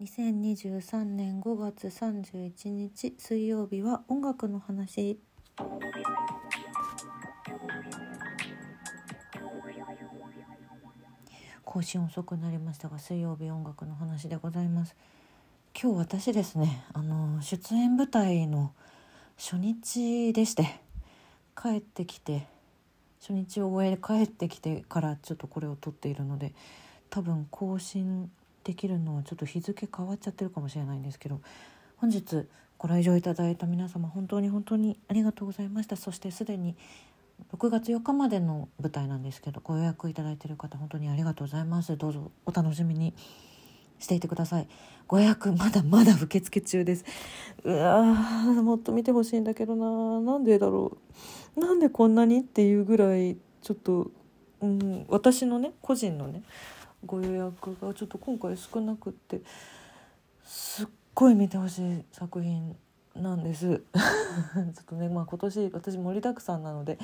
2023年5月31日水曜日は音楽の話。更新遅くなりましたが水曜日音楽の話でございます。今日私ですねあの出演舞台の初日でして帰ってきて初日を終え帰ってきてからちょっとこれを撮っているので多分更新できるのはちょっと日付変わっちゃってるかもしれないんですけど本日ご来場いただいた皆様本当に本当にありがとうございました。そしてすでに6月4日までの舞台なんですけどご予約いただいている方本当にありがとうございます。どうぞお楽しみにしていてください。ご予約まだまだ受付中です。うわもっと見てほしいんだけどな。なんでだろう。なんでこんなにっていうぐらいちょっと、うん、私のね個人のねご予約がちょっと今回少なくってすっごい見てほしい作品なんです。ちょっとねまあ今年私盛りだくさんなので、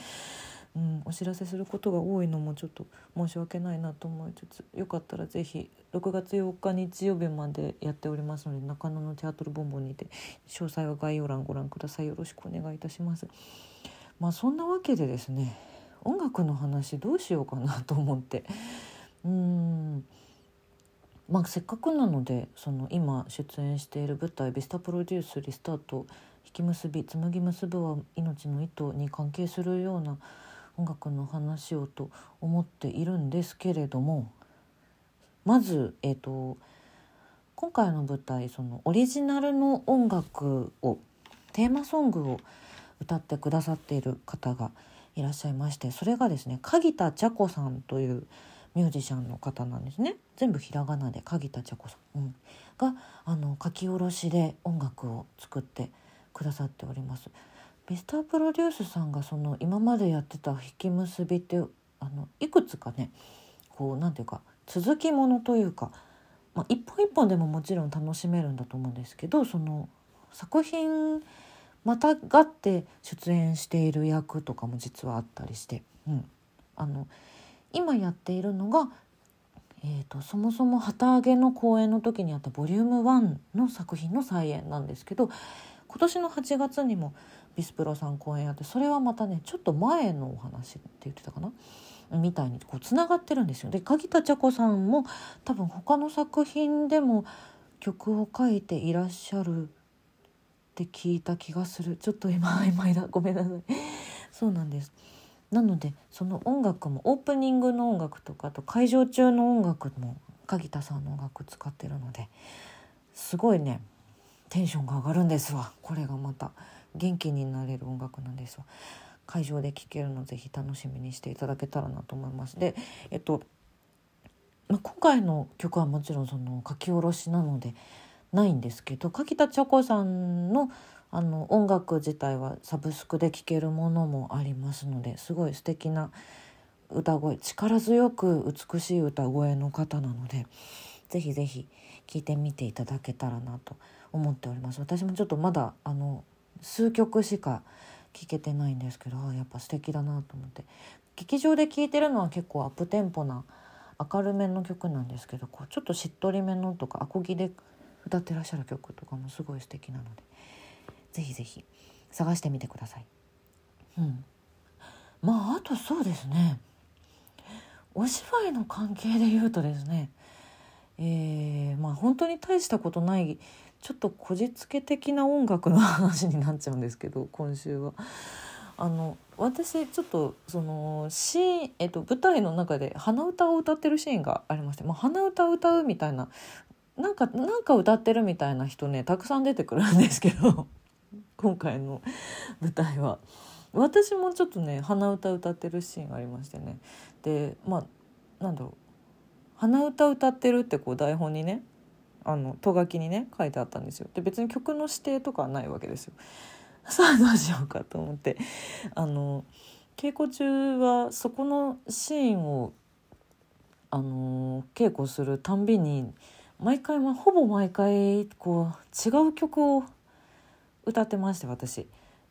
うん、お知らせすることが多いのもちょっと申し訳ないなと思いつつよかったら是非6月8日日曜日までやっておりますので中野のテアトルボンボンにて詳細は概要欄ご覧ください。よろしくお願いいたします。まあそんなわけでですね音楽の話どうしようかなと思って。うん。まあせっかくなのでその今出演している舞台「ビスタプロデュースリスタート引き結び紡ぎ結ぶは命の糸」に関係するような音楽の話をと思っているんですけれどもまず、えーと、今回の舞台そのオリジナルの音楽をテーマソングを歌ってくださっている方がいらっしゃいましてそれがですね鍵田茶子さんというミュージシャンの方なんですね。全部ひらがなで鍵田茶子さん、うん、があの書き下ろしで音楽を作ってくださっております。ミスタープロデュースさんがその今までやってた引き結びってあのいくつかねこうなんていうか続きものというか、まあ、一本一本でももちろん楽しめるんだと思うんですけどその作品またがって出演している役とかも実はあったりして、うん、あの今やっているのが、えーと、そもそも旗揚げの公演の時にあったボリューム1の作品の再演なんですけど今年の8月にもビスプロさん公演やってそれはまたねちょっと前のお話って言ってたかな？みたいにこうつながってるんですよ。で鍵田茶子さんも多分他の作品でも曲を書いていらっしゃるって聞いた気がする。ちょっと今曖昧だごめんなさい。そうなんです。なのでその音楽もオープニングの音楽とかと会場中の音楽も鍵田さんの音楽使ってるのですごいねテンションが上がるんですわ。これがまた元気になれる音楽なんですわ。会場で聴けるのぜひ楽しみにしていただけたらなと思います。でえっと、まあ、今回の曲はもちろんその書き下ろしなのでないんですけど柿田茶子さんのあの音楽自体はサブスクで聴けるものもありますのですごい素敵な歌声力強く美しい歌声の方なのでぜひぜひ聴いてみていただけたらなと思っております。私もちょっとまだあの数曲しか聴けてないんですけどやっぱ素敵だなと思って。劇場で聴いてるのは結構アップテンポな明るめの曲なんですけどこうちょっとしっとりめのとかアコギで歌ってらっしゃる曲とかもすごい素敵なのでぜひぜひ探してみてください。うん、まああとそうですねお芝居の関係で言うとですねえー、まあ本当に大したことないちょっとこじつけ的な音楽の話になっちゃうんですけど今週は。あの私ちょっとそのシーン、えっと、舞台の中で鼻歌を歌ってるシーンがありまして、まあ、鼻歌を歌うみたいななんかなんか歌ってるみたいな人ねたくさん出てくるんですけど今回の舞台は。私もちょっとね鼻歌歌ってるシーンがありましてね。でまあなんだろう。鼻歌歌ってるってこう台本にねあのと書きにね書いてあったんですよ。で別に曲の指定とかはないわけですよ。さあどうしようかと思って。あの稽古中はそこのシーンをあの稽古するたんびに毎回、まあ、ほぼ毎回こう違う曲を歌ってまして私。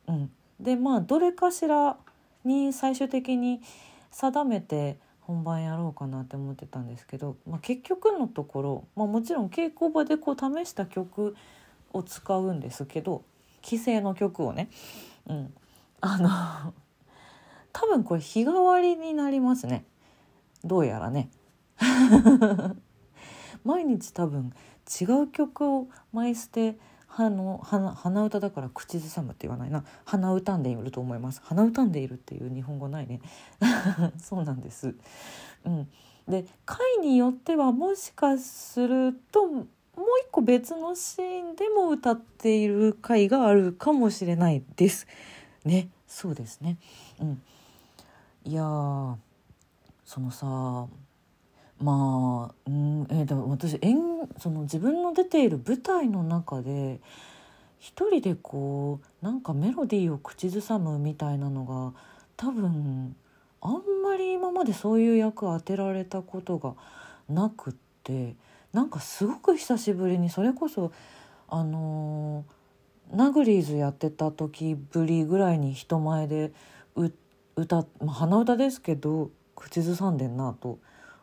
うん、でまあどれかしらに最終的に定めて本番やろうかなって思ってたんですけど、まあ、結局のところ、まあ、もちろん稽古場でこう試した曲を使うんですけど既成の曲をね、うん、あの 多分これ日替わりになりますね。どうやらね。毎日多分違う曲を毎捨てあの鼻歌だから口ずさむって言わないな。鼻歌んでいると思います。鼻歌んでいるっていう日本語ないね。そうなんです、うん、で回によってはもしかするともう一個別のシーンでも歌っている回があるかもしれないですね。そうですね。うん。いやそのさまあ、うんえー、でも私演その自分の出ている舞台の中で一人でこうなんかメロディーを口ずさむみたいなのが多分あんまり今までそういう役当てられたことがなくってなんかすごく久しぶりにそれこそあのー、ナグリーズやってた時ぶりぐらいに人前で歌、まあ、鼻歌ですけど口ずさんでんなと。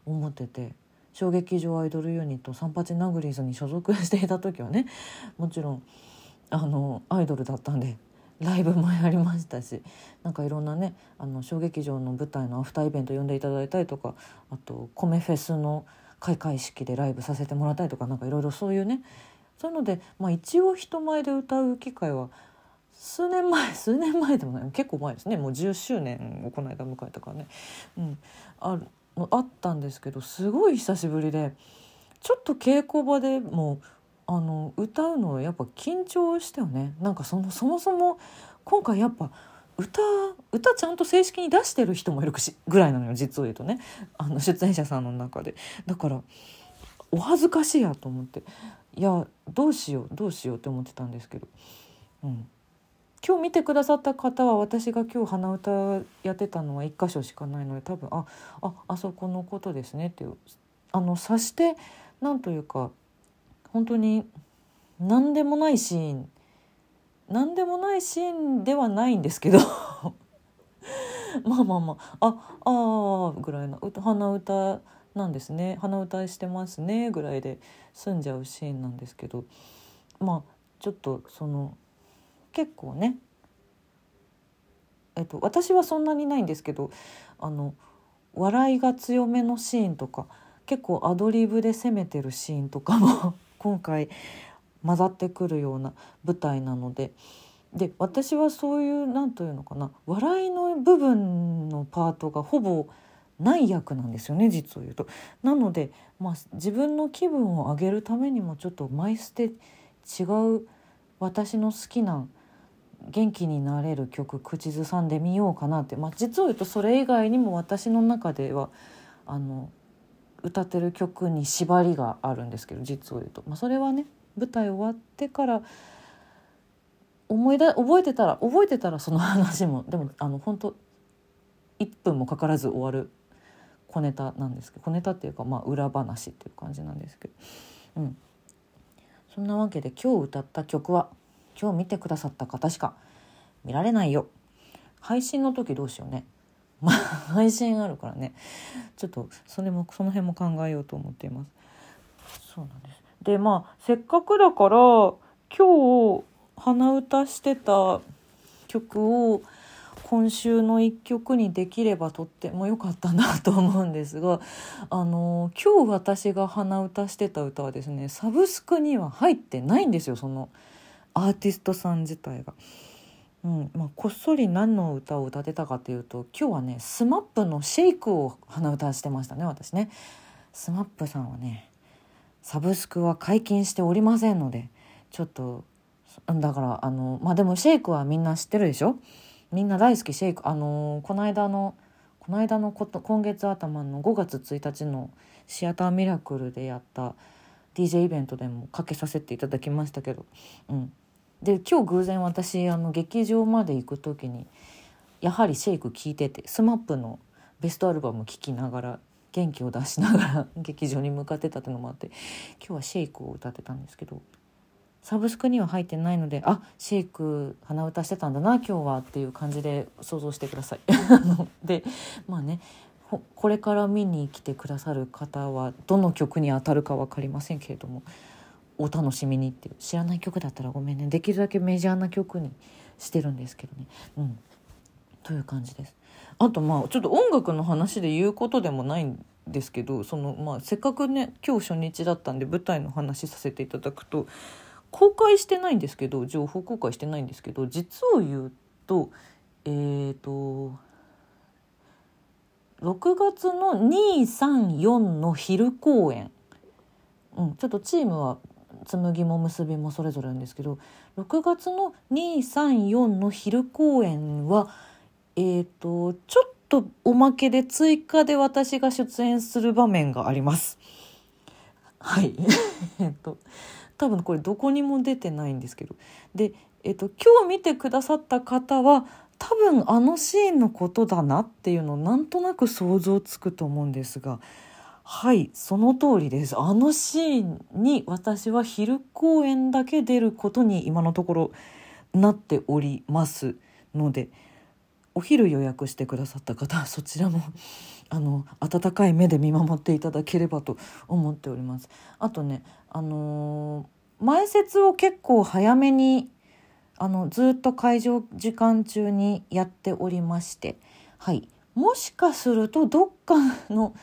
思ってて小劇場アイドルユニット三八ナグリーズに所属していた時はねもちろんあのアイドルだったんでライブもやりましたしなんかいろんなねあの小劇場の舞台のアフターイベント呼んでいただいたりとかあと米フェスの開会式でライブさせてもらったりとかなんかいろいろそういうねそういうので、まあ、一応人前で歌う機会は数年前 数年前でもない結構前ですね。もう10周年をこの間迎えたからね、うん、ああったんですけどすごい久しぶりでちょっと稽古場でもあの歌うのやっぱ緊張したよね。なんかそのそもそも今回やっぱ歌歌ちゃんと正式に出してる人もいるぐらいなのよ実を言うとね。あの出演者さんの中で。だからお恥ずかしいやと思って。いやどうしようどうしようって思ってたんですけど、うん、今日見てくださった方は私が今日鼻歌やってたのは1箇所しかないので多分あああそこのことですねっていうあの察してなんというか本当に何でもないシーン何でもないシーンではないんですけどまあまあまあああぐらいの鼻歌なんですね鼻歌してますねぐらいで済んじゃうシーンなんですけどまあちょっとその結構ねえっと私はそんなにないんですけどあの笑いが強めのシーンとか結構アドリブで攻めてるシーンとかも 今回混ざってくるような舞台なのでで私はそういう何というのかな笑いの部分のパートがほぼない役なんですよね実を言うと。なので、まあ、自分の気分を上げるためにもちょっとマイステ違う私の好きな元気になれる曲口ずさんでみようかなって、まあ、実を言うとそれ以外にも私の中ではあの歌ってる曲に縛りがあるんですけど実を言うと、まあ、それはね舞台終わってから思い出覚えてたら覚えてたらその話も。でもあの本当1分もかからず終わる小ネタなんですけど小ネタっていうかまあ裏話っていう感じなんですけど、うん、そんなわけで今日歌った曲は「今日見てくださった方しか見られないよ。配信の時どうしようね。まあ配信あるからね。ちょっとそれもその辺も考えようと思っています。そうなんです。でまあせっかくだから今日鼻歌してた曲を今週の一曲にできればとっても良かったなと思うんですがあの今日私が鼻歌してた歌はですねサブスクには入ってないんですよそのアーティストさん自体が。うんまあ、こっそり何の歌を歌ってたかというと今日はね SMAP の「シェイクを鼻歌してましたね私ね。SMAP さんはねサブスクは解禁しておりませんのでちょっとだからあのまあでもシェイクはみんな知ってるでしょ？みんな大好きシェイクあのこの間のこの間のこと今月頭の5月1日のシアターミラクルでやった DJ イベントでもかけさせていただきましたけど、うん、で今日偶然私あの劇場まで行く時にやはりシェイク聴いてて SMAP のベストアルバム聴きながら元気を出しながら 劇場に向かってたっていうのもあって今日はシェイクを歌ってたんですけどサブスクには入ってないのであシェイク鼻歌してたんだな今日はっていう感じで想像してください。でまあねこれから見に来てくださる方はどの曲に当たるか分かりませんけれどもお楽しみにっていう知らない曲だったらごめんねできるだけメジャーな曲にしてるんですけどね。うんという感じです。あとまあちょっと音楽の話で言うことでもないんですけどその、まあ、せっかくね今日初日だったんで舞台の話させていただくと公開してないんですけど情報公開してないんですけど実を言うとえっ、ー、と6月の234の昼公演、うん、ちょっとチームは紬も結びもそれぞれなんですけど6月の234の昼公演はえっ、ー、とちょっとおまけで追加で私が出演する場面があります。はい えっと多分これどこにも出てないんですけどで、えっと、今日見てくださった方は多分あのシーンのことだなっていうのをなんとなく想像つくと思うんですがはいその通りですあのシーンに私は昼公演だけ出ることに今のところなっておりますのでお昼予約してくださった方そちらも あの温かい目で見守っていただければと思っております。あとねあのー、前説を結構早めにあのずっと会場時間中にやっておりましてはいもしかするとどっかの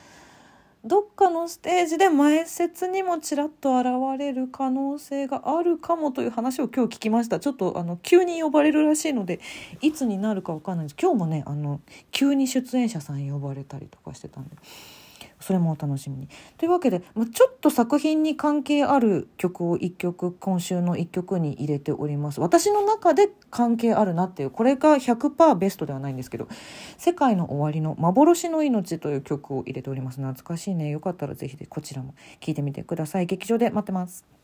どっかのステージで前説にもちらっと現れる可能性があるかもという話を今日聞きました。ちょっとあの急に呼ばれるらしいのでいつになるか分かんないです。今日もねあの急に出演者さん呼ばれたりとかしてたんで。それもお楽しみに。というわけで、まあ、ちょっと作品に関係ある曲を1曲今週の1曲に入れております。私の中で関係あるなっていうこれが100%ベストではないんですけど「世界の終わりの幻の命」という曲を入れております。懐かしいね。よかったら是非こちらも聴いてみてください。劇場で待ってます。